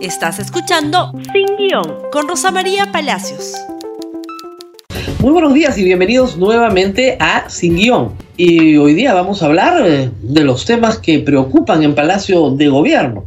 Estás escuchando Sin Guión con Rosa María Palacios. Muy buenos días y bienvenidos nuevamente a Sin Guión. Y hoy día vamos a hablar eh, de los temas que preocupan en Palacio de Gobierno.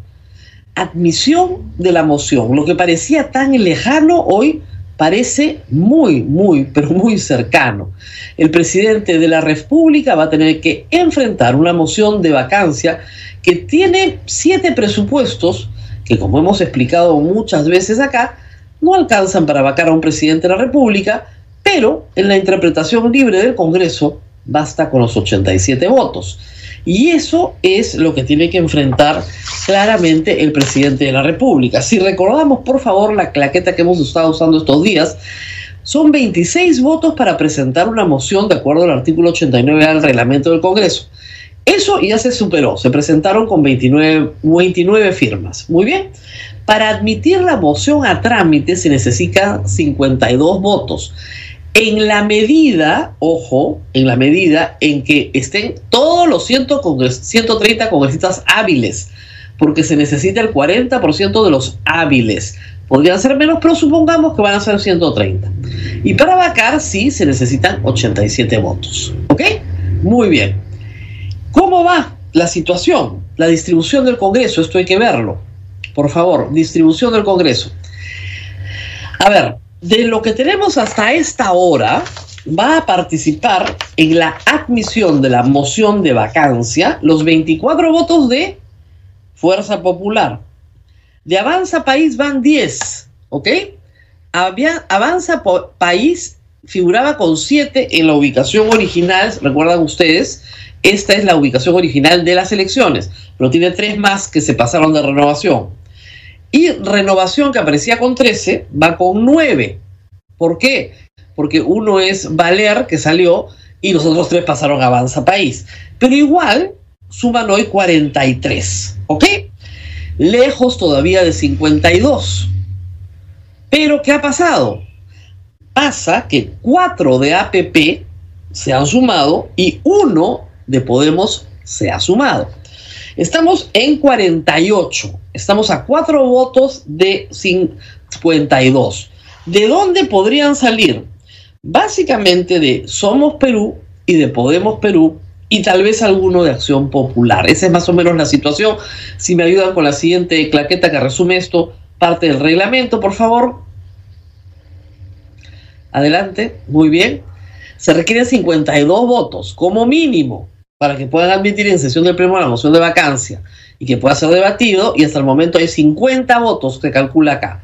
Admisión de la moción. Lo que parecía tan lejano hoy parece muy, muy, pero muy cercano. El presidente de la República va a tener que enfrentar una moción de vacancia que tiene siete presupuestos que, como hemos explicado muchas veces acá, no alcanzan para vacar a un presidente de la República, pero en la interpretación libre del Congreso basta con los 87 votos. Y eso es lo que tiene que enfrentar claramente el presidente de la República. Si recordamos, por favor, la claqueta que hemos estado usando estos días, son 26 votos para presentar una moción de acuerdo al artículo 89 del reglamento del Congreso. Eso ya se superó, se presentaron con 29, 29 firmas. Muy bien. Para admitir la moción a trámite se necesitan 52 votos en la medida, ojo, en la medida en que estén todos los 130 congresistas hábiles, porque se necesita el 40% de los hábiles. Podrían ser menos, pero supongamos que van a ser 130. Y para vacar, sí, se necesitan 87 votos. ¿Ok? Muy bien. ¿Cómo va la situación? La distribución del Congreso, esto hay que verlo. Por favor, distribución del Congreso. A ver, de lo que tenemos hasta esta hora, va a participar en la admisión de la moción de vacancia los 24 votos de Fuerza Popular. De Avanza País van 10, ¿ok? Avanza País figuraba con 7 en la ubicación original, recuerdan ustedes, esta es la ubicación original de las elecciones, pero tiene tres más que se pasaron de renovación. Y Renovación, que aparecía con 13, va con 9. ¿Por qué? Porque uno es Valer, que salió, y los otros tres pasaron a Avanza País. Pero igual suman hoy 43. ¿Ok? Lejos todavía de 52. Pero ¿qué ha pasado? Pasa que 4 de APP se han sumado y uno de Podemos se ha sumado. Estamos en 48. Estamos a cuatro votos de 52. ¿De dónde podrían salir? Básicamente de Somos Perú y de Podemos Perú y tal vez alguno de Acción Popular. Esa es más o menos la situación. Si me ayudan con la siguiente claqueta que resume esto, parte del reglamento, por favor. Adelante, muy bien. Se requieren 52 votos como mínimo para que puedan admitir en sesión del Pleno la moción de vacancia y que pueda ser debatido, y hasta el momento hay 50 votos que calcula acá.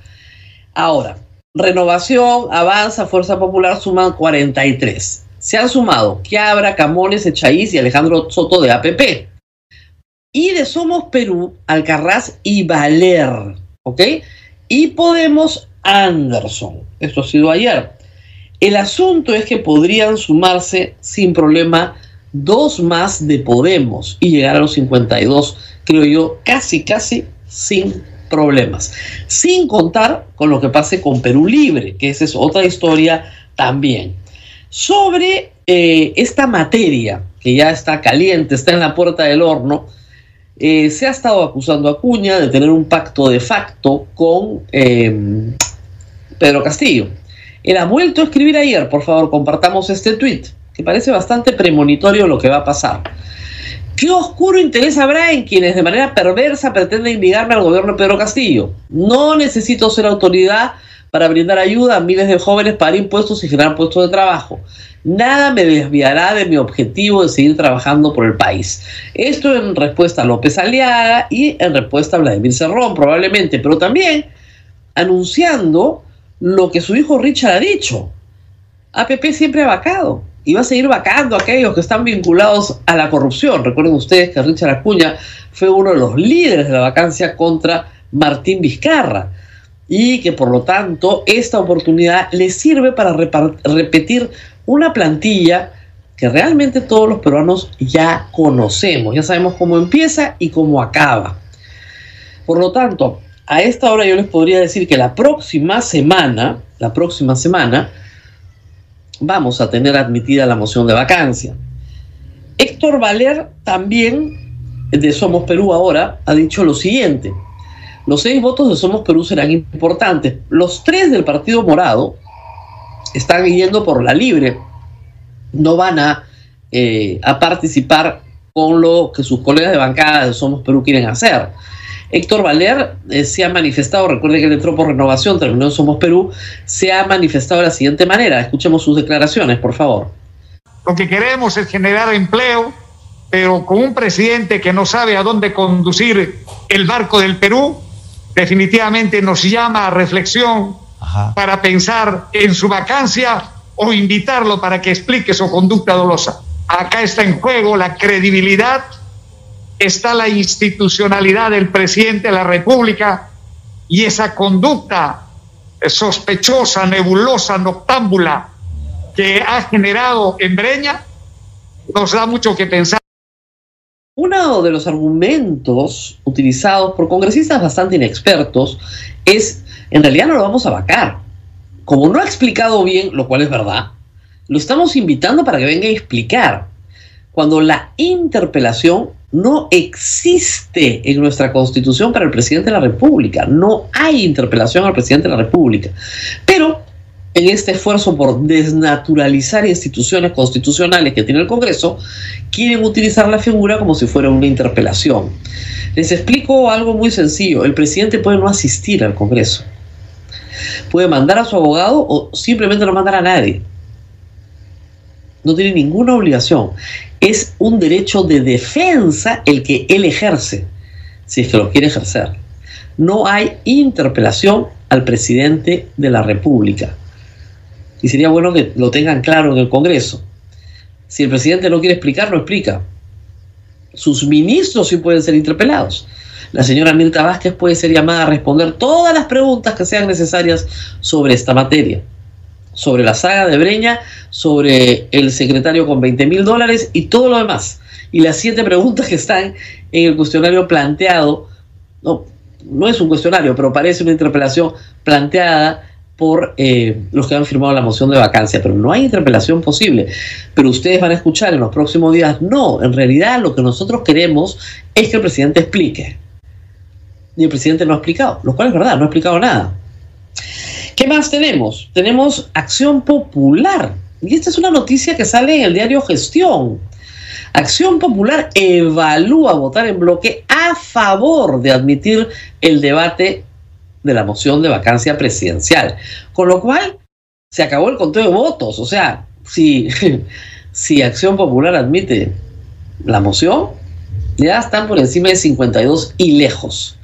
Ahora, Renovación, Avanza, Fuerza Popular suman 43. Se han sumado Quiabra, Camones, Echaíz y Alejandro Soto de APP. Y de Somos Perú, Alcarraz y Valer, ¿ok? Y Podemos Anderson. Esto ha sido ayer. El asunto es que podrían sumarse sin problema dos más de Podemos y llegar a los 52, creo yo, casi, casi sin problemas. Sin contar con lo que pase con Perú Libre, que esa es otra historia también. Sobre eh, esta materia, que ya está caliente, está en la puerta del horno, eh, se ha estado acusando a Cuña de tener un pacto de facto con eh, Pedro Castillo. Él ha vuelto a escribir ayer, por favor, compartamos este tweet que parece bastante premonitorio lo que va a pasar. ¿Qué oscuro interés habrá en quienes de manera perversa pretenden ligarme al gobierno de Pedro Castillo? No necesito ser autoridad para brindar ayuda a miles de jóvenes para impuestos y generar puestos de trabajo. Nada me desviará de mi objetivo de seguir trabajando por el país. Esto en respuesta a López Aliaga y en respuesta a Vladimir Cerrón, probablemente, pero también anunciando lo que su hijo Richard ha dicho. APP siempre ha vacado y va a seguir vacando a aquellos que están vinculados a la corrupción. Recuerden ustedes que Richard Acuña fue uno de los líderes de la vacancia contra Martín Vizcarra y que por lo tanto esta oportunidad le sirve para repetir una plantilla que realmente todos los peruanos ya conocemos, ya sabemos cómo empieza y cómo acaba. Por lo tanto, a esta hora yo les podría decir que la próxima semana, la próxima semana, vamos a tener admitida la moción de vacancia. Héctor Valer también, de Somos Perú ahora, ha dicho lo siguiente. Los seis votos de Somos Perú serán importantes. Los tres del Partido Morado están yendo por la libre. No van a, eh, a participar con lo que sus colegas de bancada de Somos Perú quieren hacer. Héctor Valer eh, se ha manifestado, recuerde que él entró por renovación, terminó en Somos Perú, se ha manifestado de la siguiente manera. Escuchemos sus declaraciones, por favor. Lo que queremos es generar empleo, pero con un presidente que no sabe a dónde conducir el barco del Perú, definitivamente nos llama a reflexión para pensar en su vacancia o invitarlo para que explique su conducta dolosa. Acá está en juego la credibilidad, está la institucionalidad del presidente de la República y esa conducta sospechosa, nebulosa, noctámbula que ha generado en Breña nos da mucho que pensar. Uno de los argumentos utilizados por congresistas bastante inexpertos es, en realidad no lo vamos a vacar. Como no ha explicado bien, lo cual es verdad, lo estamos invitando para que venga a explicar. Cuando la interpelación no existe en nuestra constitución para el presidente de la República. No hay interpelación al presidente de la República. Pero en este esfuerzo por desnaturalizar instituciones constitucionales que tiene el Congreso, quieren utilizar la figura como si fuera una interpelación. Les explico algo muy sencillo. El presidente puede no asistir al Congreso. Puede mandar a su abogado o simplemente no mandar a nadie. No tiene ninguna obligación. Es un derecho de defensa el que él ejerce, si es que lo quiere ejercer. No hay interpelación al presidente de la República y sería bueno que lo tengan claro en el Congreso. Si el presidente no quiere explicar, no explica. Sus ministros sí pueden ser interpelados. La señora Mirta Vázquez puede ser llamada a responder todas las preguntas que sean necesarias sobre esta materia. Sobre la saga de Breña, sobre el secretario con 20 mil dólares y todo lo demás. Y las siete preguntas que están en el cuestionario planteado, no, no es un cuestionario, pero parece una interpelación planteada por eh, los que han firmado la moción de vacancia, pero no hay interpelación posible. Pero ustedes van a escuchar en los próximos días, no, en realidad lo que nosotros queremos es que el presidente explique. Y el presidente no ha explicado, lo cual es verdad, no ha explicado nada. ¿Qué más tenemos? Tenemos Acción Popular. Y esta es una noticia que sale en el diario Gestión. Acción Popular evalúa votar en bloque a favor de admitir el debate de la moción de vacancia presidencial. Con lo cual, se acabó el conteo de votos. O sea, si, si Acción Popular admite la moción, ya están por encima de 52 y lejos.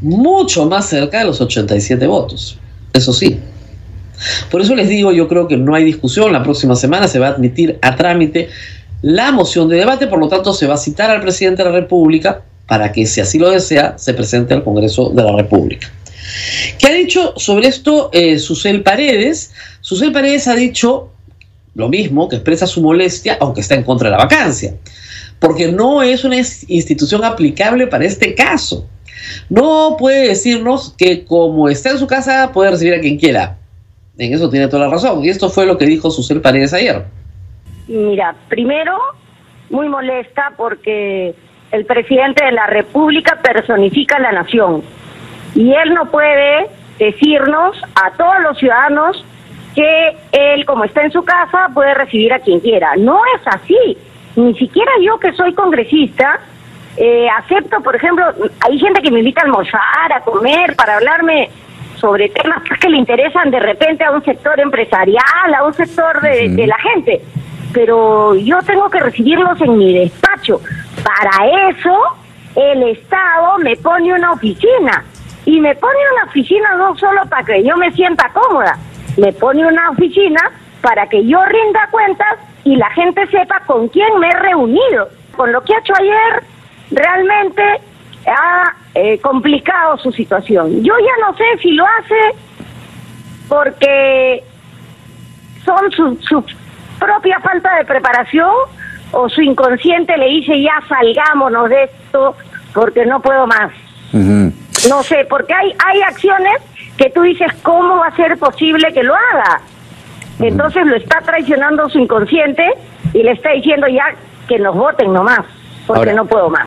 Mucho más cerca de los 87 votos. Eso sí. Por eso les digo, yo creo que no hay discusión. La próxima semana se va a admitir a trámite la moción de debate, por lo tanto se va a citar al presidente de la República para que, si así lo desea, se presente al Congreso de la República. ¿Qué ha dicho sobre esto eh, Susel Paredes? Susel Paredes ha dicho lo mismo, que expresa su molestia, aunque está en contra de la vacancia, porque no es una institución aplicable para este caso. No puede decirnos que como está en su casa puede recibir a quien quiera. En eso tiene toda la razón. Y esto fue lo que dijo Susel Paredes ayer. Mira, primero, muy molesta porque el presidente de la República personifica la nación. Y él no puede decirnos a todos los ciudadanos que él, como está en su casa, puede recibir a quien quiera. No es así. Ni siquiera yo que soy congresista, eh, acepto, por ejemplo, hay gente que me invita a almorzar, a comer, para hablarme sobre temas que le interesan de repente a un sector empresarial, a un sector de, de la gente. Pero yo tengo que recibirlos en mi despacho. Para eso el Estado me pone una oficina. Y me pone una oficina no solo para que yo me sienta cómoda, me pone una oficina para que yo rinda cuentas y la gente sepa con quién me he reunido. Con lo que ha hecho ayer, realmente ha eh, complicado su situación. Yo ya no sé si lo hace porque son su, su propia falta de preparación o su inconsciente le dice ya salgámonos de esto porque no puedo más. No sé, porque hay, hay acciones que tú dices, ¿cómo va a ser posible que lo haga? Entonces lo está traicionando su inconsciente y le está diciendo ya que nos voten nomás, porque no puedo más.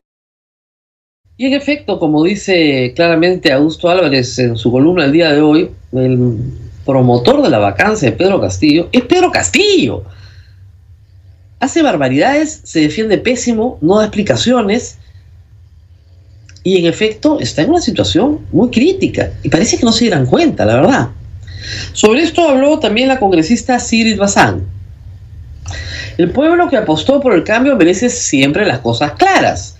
Y en efecto, como dice claramente Augusto Álvarez en su columna el día de hoy, el promotor de la vacancia de Pedro Castillo es Pedro Castillo. Hace barbaridades, se defiende pésimo, no da explicaciones y en efecto está en una situación muy crítica y parece que no se dieran cuenta, la verdad. Sobre esto habló también la congresista Sigrid Bazán. El pueblo que apostó por el cambio merece siempre las cosas claras.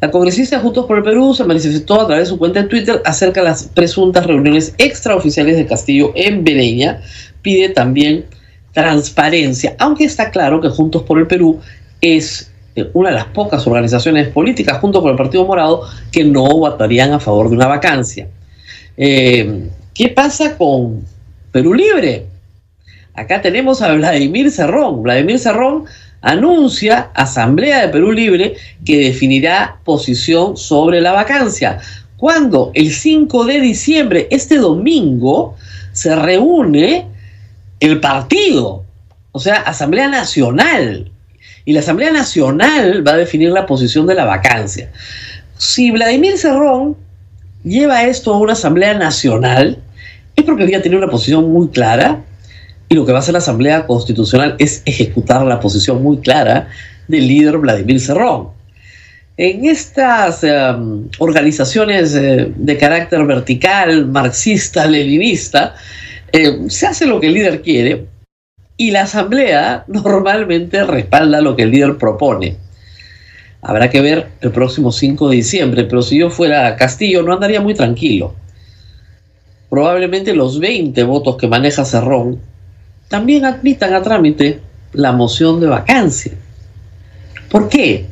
La congresista Juntos por el Perú se manifestó a través de su cuenta en Twitter acerca de las presuntas reuniones extraoficiales de Castillo en Bereña. Pide también transparencia, aunque está claro que Juntos por el Perú es eh, una de las pocas organizaciones políticas, junto con el Partido Morado, que no votarían a favor de una vacancia. Eh, ¿Qué pasa con Perú Libre? Acá tenemos a Vladimir Cerrón. Vladimir Cerrón anuncia Asamblea de Perú Libre que definirá posición sobre la vacancia. Cuando el 5 de diciembre, este domingo, se reúne el partido, o sea, Asamblea Nacional. Y la Asamblea Nacional va a definir la posición de la vacancia. Si Vladimir Cerrón lleva esto a una Asamblea Nacional, es porque había tenido una posición muy clara y lo que va a hacer la Asamblea Constitucional es ejecutar la posición muy clara del líder Vladimir Cerrón. En estas em, organizaciones eh, de carácter vertical, marxista, leninista, em, se hace lo que el líder quiere y la Asamblea normalmente respalda lo que el líder propone. Habrá que ver el próximo 5 de diciembre, pero si yo fuera Castillo no andaría muy tranquilo. Probablemente los 20 votos que maneja Cerrón también admitan a trámite la moción de vacancia. ¿Por qué?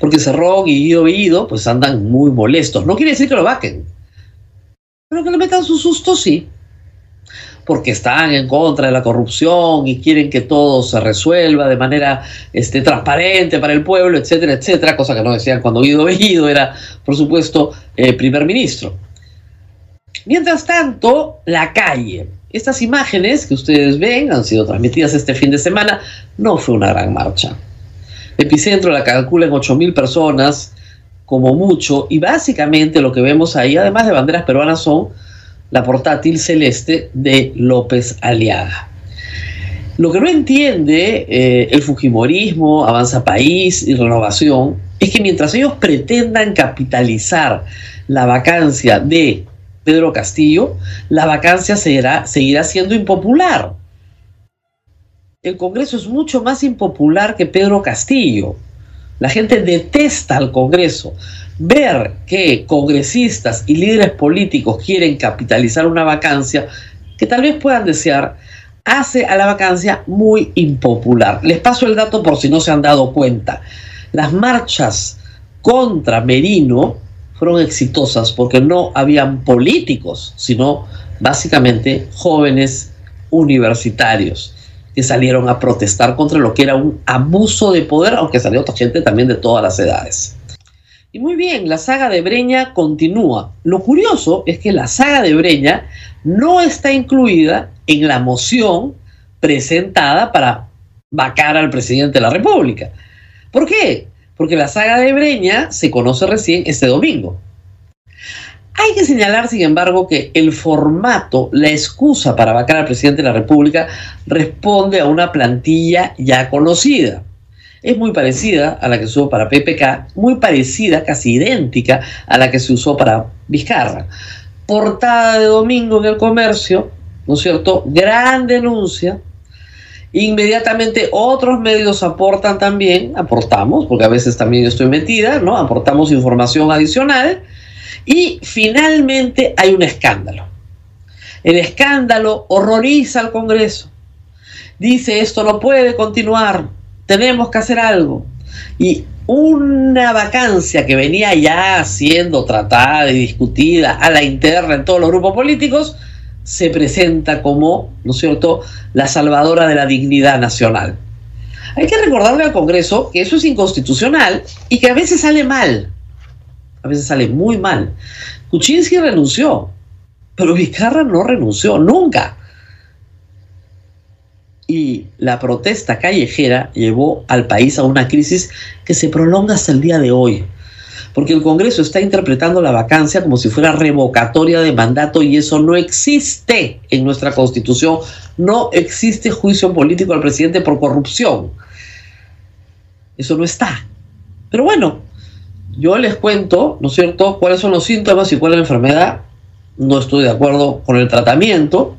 Porque Cerrón y Guido Bellido pues andan muy molestos. No quiere decir que lo vaquen, pero que le metan su susto sí. Porque están en contra de la corrupción y quieren que todo se resuelva de manera este, transparente para el pueblo, etcétera, etcétera, cosa que no decían cuando Guido Bellido era, por supuesto, eh, primer ministro. Mientras tanto, la calle. Estas imágenes que ustedes ven han sido transmitidas este fin de semana. No fue una gran marcha. epicentro la calcula en 8.000 personas, como mucho, y básicamente lo que vemos ahí, además de banderas peruanas, son la portátil celeste de López Aliaga. Lo que no entiende eh, el Fujimorismo, Avanza País y Renovación es que mientras ellos pretendan capitalizar la vacancia de Pedro Castillo, la vacancia seguirá, seguirá siendo impopular. El Congreso es mucho más impopular que Pedro Castillo. La gente detesta al Congreso. Ver que congresistas y líderes políticos quieren capitalizar una vacancia que tal vez puedan desear, hace a la vacancia muy impopular. Les paso el dato por si no se han dado cuenta. Las marchas contra Merino fueron exitosas porque no habían políticos, sino básicamente jóvenes universitarios que salieron a protestar contra lo que era un abuso de poder, aunque salió otra gente también de todas las edades. Y muy bien, la saga de Breña continúa. Lo curioso es que la saga de Breña no está incluida en la moción presentada para vacar al presidente de la República. ¿Por qué? Porque la saga de Breña se conoce recién este domingo. Hay que señalar, sin embargo, que el formato, la excusa para vacar al presidente de la República, responde a una plantilla ya conocida. Es muy parecida a la que se usó para PPK, muy parecida, casi idéntica a la que se usó para Vizcarra. Portada de domingo en el comercio, ¿no es cierto? Gran denuncia, Inmediatamente otros medios aportan también, aportamos, porque a veces también yo estoy metida, ¿no? Aportamos información adicional y finalmente hay un escándalo. El escándalo horroriza al Congreso. Dice, esto no puede continuar, tenemos que hacer algo. Y una vacancia que venía ya siendo tratada y discutida a la interna en todos los grupos políticos, se presenta como, ¿no es cierto?, la salvadora de la dignidad nacional. Hay que recordarle al Congreso que eso es inconstitucional y que a veces sale mal, a veces sale muy mal. Kuczynski renunció, pero Vizcarra no renunció nunca. Y la protesta callejera llevó al país a una crisis que se prolonga hasta el día de hoy. Porque el Congreso está interpretando la vacancia como si fuera revocatoria de mandato y eso no existe en nuestra Constitución. No existe juicio político al presidente por corrupción. Eso no está. Pero bueno, yo les cuento, ¿no es cierto?, cuáles son los síntomas y cuál es la enfermedad. No estoy de acuerdo con el tratamiento,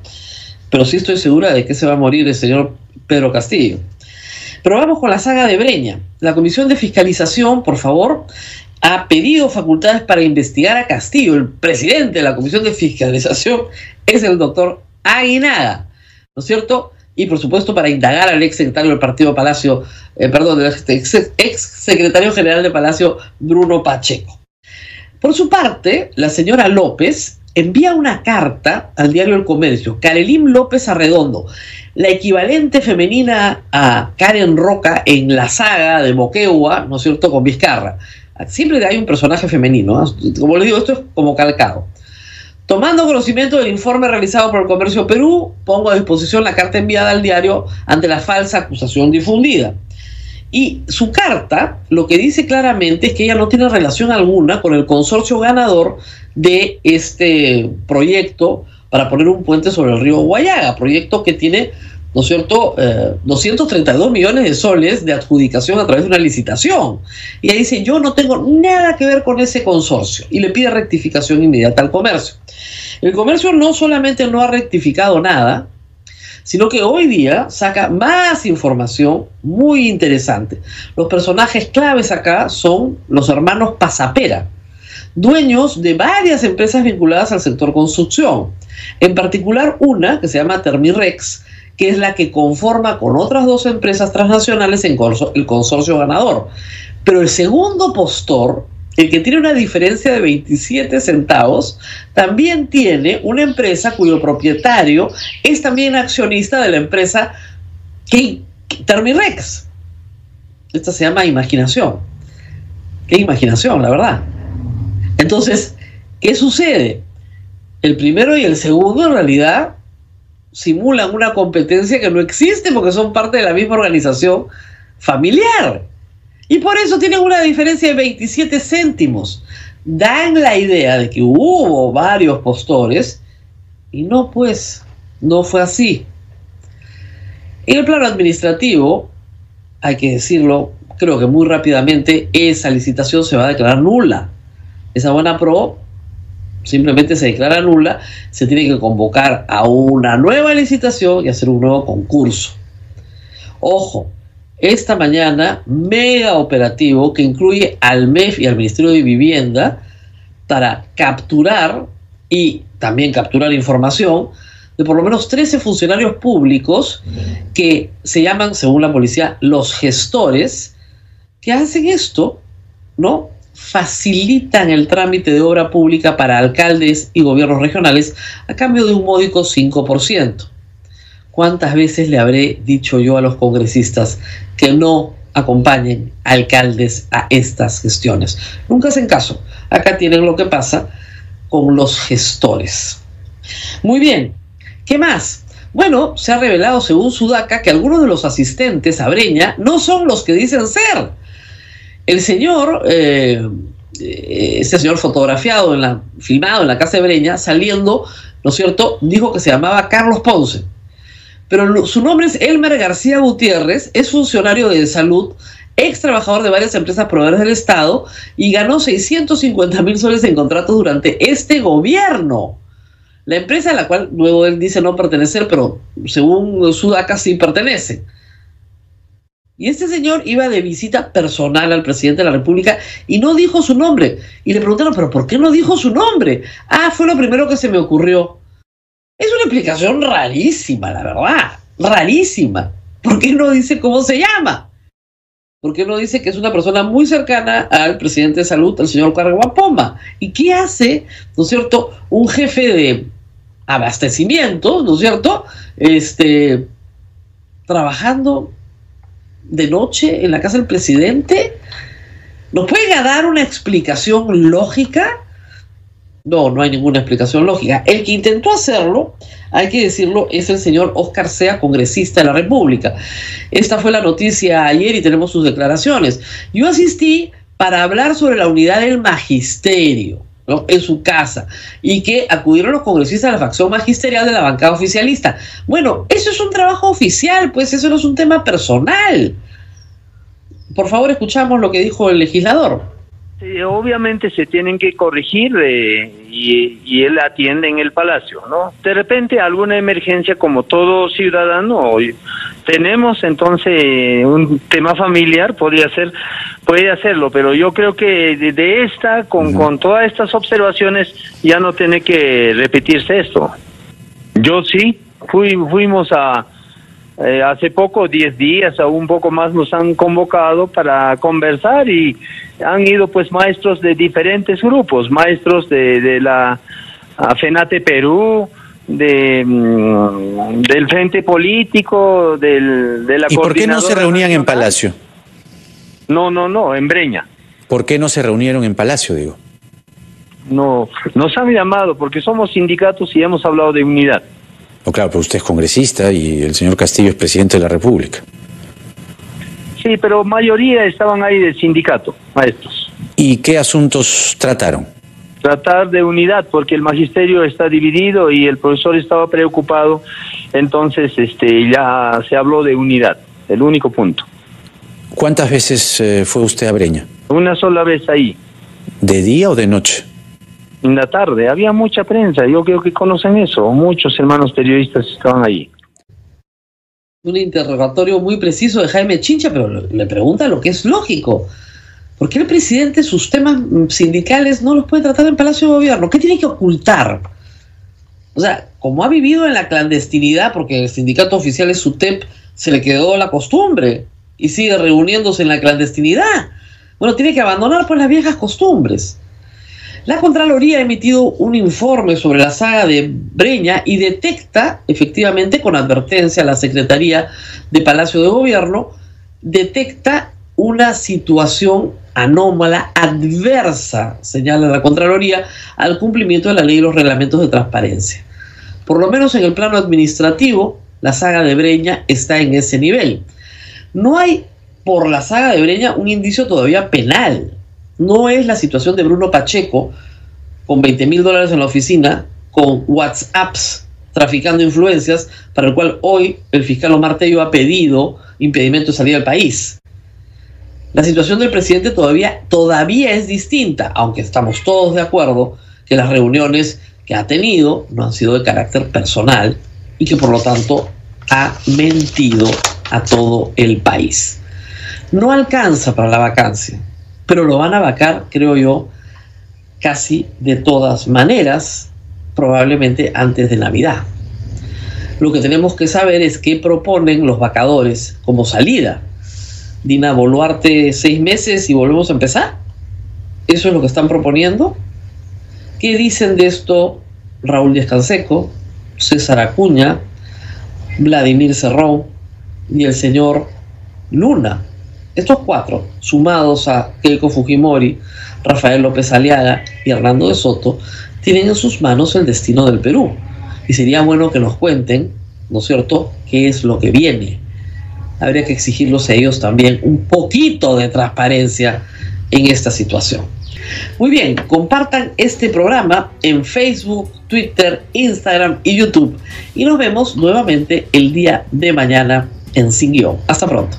pero sí estoy segura de que se va a morir el señor Pedro Castillo. Pero vamos con la saga de Breña. La Comisión de Fiscalización, por favor, ha pedido facultades para investigar a Castillo. El presidente de la Comisión de Fiscalización es el doctor Aguinaga, ¿no es cierto? Y por supuesto para indagar al ex secretario del Partido Palacio, eh, perdón, del ex, secretario general de Palacio, Bruno Pacheco. Por su parte, la señora López envía una carta al diario El Comercio, Karelim López Arredondo, la equivalente femenina a Karen Roca en la saga de Moquegua, ¿no es cierto?, con Vizcarra. Siempre hay un personaje femenino, como les digo, esto es como calcado. Tomando conocimiento del informe realizado por el Comercio Perú, pongo a disposición la carta enviada al diario ante la falsa acusación difundida. Y su carta lo que dice claramente es que ella no tiene relación alguna con el consorcio ganador de este proyecto para poner un puente sobre el río Guayaga, proyecto que tiene, ¿no es cierto?, 232 eh, millones de soles de adjudicación a través de una licitación. Y ahí dice, yo no tengo nada que ver con ese consorcio y le pide rectificación inmediata al comercio. El comercio no solamente no ha rectificado nada, sino que hoy día saca más información muy interesante. Los personajes claves acá son los hermanos Pasapera, dueños de varias empresas vinculadas al sector construcción. En particular una que se llama Termirex, que es la que conforma con otras dos empresas transnacionales en el consorcio ganador. Pero el segundo postor, el que tiene una diferencia de 27 centavos, también tiene una empresa cuyo propietario es también accionista de la empresa Termirex. Esta se llama imaginación. Qué imaginación, la verdad. Entonces, ¿qué sucede? El primero y el segundo en realidad simulan una competencia que no existe porque son parte de la misma organización familiar. Y por eso tienen una diferencia de 27 céntimos. Dan la idea de que hubo varios postores y no, pues, no fue así. En el plano administrativo, hay que decirlo, creo que muy rápidamente, esa licitación se va a declarar nula esa buena pro simplemente se declara nula, se tiene que convocar a una nueva licitación y hacer un nuevo concurso. Ojo, esta mañana mega operativo que incluye al MEF y al Ministerio de Vivienda para capturar y también capturar información de por lo menos 13 funcionarios públicos que se llaman, según la policía, los gestores, que hacen esto, ¿no? Facilitan el trámite de obra pública para alcaldes y gobiernos regionales a cambio de un módico 5%. ¿Cuántas veces le habré dicho yo a los congresistas que no acompañen alcaldes a estas gestiones? Nunca hacen caso. Acá tienen lo que pasa con los gestores. Muy bien, ¿qué más? Bueno, se ha revelado según Sudaca que algunos de los asistentes a Breña no son los que dicen ser el señor, eh, ese señor fotografiado, en la, filmado en la casa de Breña, saliendo, ¿no es cierto?, dijo que se llamaba Carlos Ponce. Pero su nombre es Elmer García Gutiérrez, es funcionario de salud, ex trabajador de varias empresas proveedores del Estado y ganó 650 mil soles en contratos durante este gobierno. La empresa a la cual luego él dice no pertenecer, pero según Sudaca sí pertenece. Y este señor iba de visita personal al presidente de la República y no dijo su nombre. Y le preguntaron, ¿pero por qué no dijo su nombre? Ah, fue lo primero que se me ocurrió. Es una explicación rarísima, la verdad. Rarísima. ¿Por qué no dice cómo se llama? ¿Por qué no dice que es una persona muy cercana al presidente de salud, el señor Pomba? ¿Y qué hace, no es cierto, un jefe de abastecimiento, ¿no es cierto? Este, trabajando de noche en la casa del presidente? ¿Nos pueden dar una explicación lógica? No, no hay ninguna explicación lógica. El que intentó hacerlo, hay que decirlo, es el señor Oscar Sea, congresista de la República. Esta fue la noticia ayer y tenemos sus declaraciones. Yo asistí para hablar sobre la unidad del magisterio en su casa y que acudieron los congresistas de la facción magisterial de la bancada oficialista. Bueno, eso es un trabajo oficial, pues eso no es un tema personal. Por favor, escuchamos lo que dijo el legislador. Obviamente se tienen que corregir eh, y, y, él atiende en el palacio, ¿no? De repente alguna emergencia como todo ciudadano tenemos, entonces un tema familiar podría ser, puede hacerlo, pero yo creo que de, esta, con, con todas estas observaciones, ya no tiene que repetirse esto. Yo sí, fui, fuimos a, eh, hace poco, 10 días o un poco más, nos han convocado para conversar y han ido pues maestros de diferentes grupos, maestros de, de la FENATE Perú, de mm, del frente político, del, de la ¿Y por qué no se reunían en Palacio? No, no, no, en Breña. ¿Por qué no se reunieron en Palacio, digo? No, nos han llamado porque somos sindicatos y hemos hablado de unidad. No, claro, pero usted es congresista y el señor Castillo es presidente de la República. Sí, pero mayoría estaban ahí del sindicato, maestros. ¿Y qué asuntos trataron? Tratar de unidad, porque el magisterio está dividido y el profesor estaba preocupado, entonces este ya se habló de unidad, el único punto. ¿Cuántas veces eh, fue usted a Breña? Una sola vez ahí. ¿De día o de noche? en la tarde. Había mucha prensa, yo creo que conocen eso, muchos hermanos periodistas estaban allí. Un interrogatorio muy preciso de Jaime Chincha, pero le pregunta lo que es lógico. ¿Por qué el presidente sus temas sindicales no los puede tratar en Palacio de Gobierno? ¿Qué tiene que ocultar? O sea, como ha vivido en la clandestinidad, porque el sindicato oficial es SUTEP, se le quedó la costumbre y sigue reuniéndose en la clandestinidad. Bueno, tiene que abandonar pues las viejas costumbres. La Contraloría ha emitido un informe sobre la saga de Breña y detecta, efectivamente, con advertencia a la Secretaría de Palacio de Gobierno, detecta una situación anómala, adversa, señala la Contraloría, al cumplimiento de la ley y los reglamentos de transparencia. Por lo menos en el plano administrativo, la saga de Breña está en ese nivel. No hay por la saga de Breña un indicio todavía penal no es la situación de Bruno Pacheco con 20 mil dólares en la oficina, con WhatsApps traficando influencias, para el cual hoy el fiscal Omar Tello ha pedido impedimento de salir al país. La situación del presidente todavía, todavía es distinta, aunque estamos todos de acuerdo que las reuniones que ha tenido no han sido de carácter personal y que por lo tanto ha mentido a todo el país. No alcanza para la vacancia pero lo van a vacar, creo yo, casi de todas maneras, probablemente antes de Navidad. Lo que tenemos que saber es qué proponen los vacadores como salida. Dina Boluarte seis meses y volvemos a empezar. ¿Eso es lo que están proponiendo? ¿Qué dicen de esto Raúl Díaz Canseco, César Acuña, Vladimir Cerrón y el señor Luna? Estos cuatro, sumados a Keiko Fujimori, Rafael López Aliaga y Hernando de Soto, tienen en sus manos el destino del Perú. Y sería bueno que nos cuenten, ¿no es cierto?, qué es lo que viene. Habría que exigirlos a ellos también un poquito de transparencia en esta situación. Muy bien, compartan este programa en Facebook, Twitter, Instagram y YouTube. Y nos vemos nuevamente el día de mañana en Sin Guión. Hasta pronto.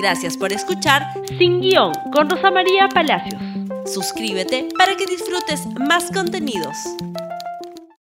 Gracias por escuchar Sin Guión con Rosa María Palacios. Suscríbete para que disfrutes más contenidos.